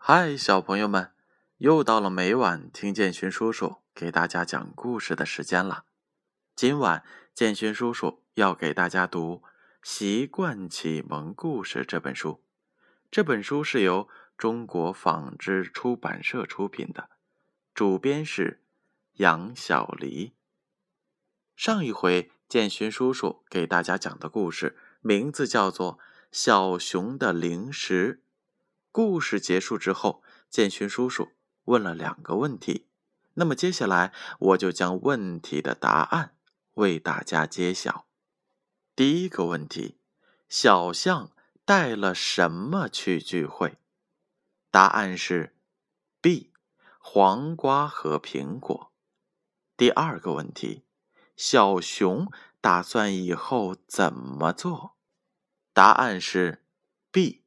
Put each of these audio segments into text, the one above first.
嗨，小朋友们，又到了每晚听建勋叔叔给大家讲故事的时间了。今晚建勋叔叔要给大家读《习惯启蒙故事》这本书。这本书是由中国纺织出版社出品的，主编是杨小黎。上一回建勋叔叔给大家讲的故事名字叫做《小熊的零食》。故事结束之后，建勋叔叔问了两个问题，那么接下来我就将问题的答案为大家揭晓。第一个问题：小象带了什么去聚会？答案是 B，黄瓜和苹果。第二个问题：小熊打算以后怎么做？答案是 B。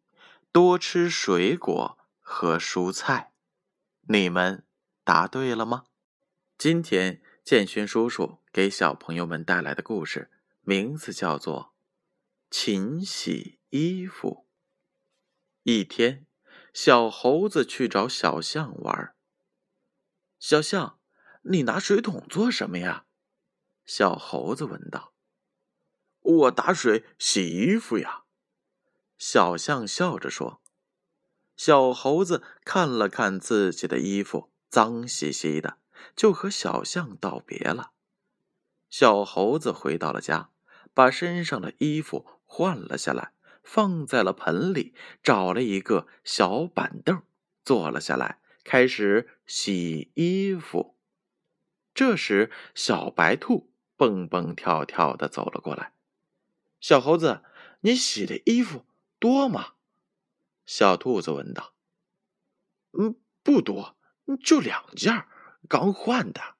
多吃水果和蔬菜，你们答对了吗？今天建勋叔叔给小朋友们带来的故事名字叫做《勤洗衣服》。一天，小猴子去找小象玩。小象，你拿水桶做什么呀？小猴子问道。我打水洗衣服呀。小象笑着说：“小猴子看了看自己的衣服，脏兮兮的，就和小象道别了。”小猴子回到了家，把身上的衣服换了下来，放在了盆里，找了一个小板凳，坐了下来，开始洗衣服。这时，小白兔蹦蹦跳跳的走了过来：“小猴子，你洗的衣服？”多吗？小兔子问道。“嗯，不多，就两件，刚换的。”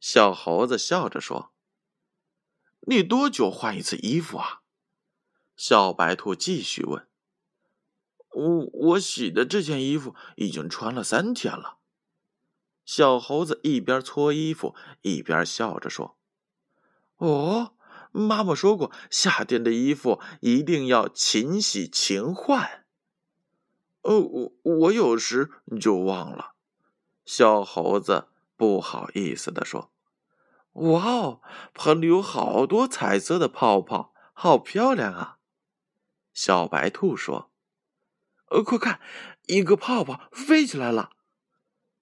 小猴子笑着说。“你多久换一次衣服啊？”小白兔继续问。“我我洗的这件衣服已经穿了三天了。”小猴子一边搓衣服一边笑着说。“哦。”妈妈说过，夏天的衣服一定要勤洗勤换。哦，我我有时就忘了。小猴子不好意思的说：“哇哦，盆里有好多彩色的泡泡，好漂亮啊！”小白兔说：“呃，快看，一个泡泡飞起来了。”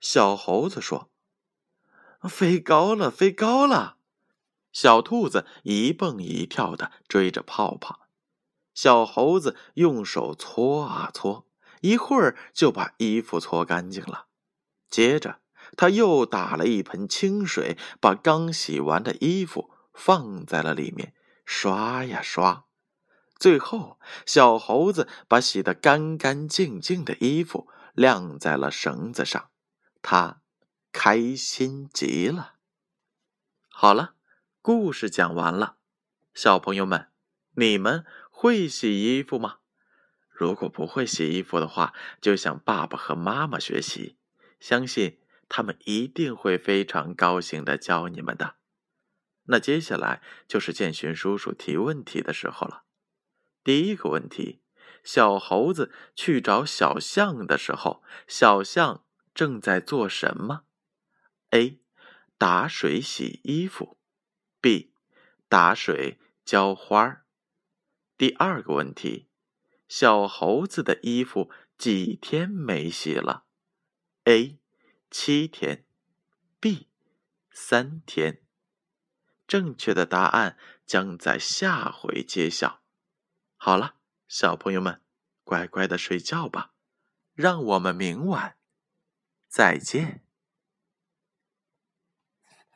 小猴子说：“飞高了，飞高了。”小兔子一蹦一跳的追着泡泡，小猴子用手搓啊搓，一会儿就把衣服搓干净了。接着，他又打了一盆清水，把刚洗完的衣服放在了里面，刷呀刷。最后，小猴子把洗得干干净净的衣服晾在了绳子上，他开心极了。好了。故事讲完了，小朋友们，你们会洗衣服吗？如果不会洗衣服的话，就向爸爸和妈妈学习，相信他们一定会非常高兴的教你们的。那接下来就是建勋叔叔提问题的时候了。第一个问题：小猴子去找小象的时候，小象正在做什么？A. 打水洗衣服。B，打水浇花儿。第二个问题，小猴子的衣服几天没洗了？A，七天。B，三天。正确的答案将在下回揭晓。好了，小朋友们，乖乖的睡觉吧。让我们明晚再见。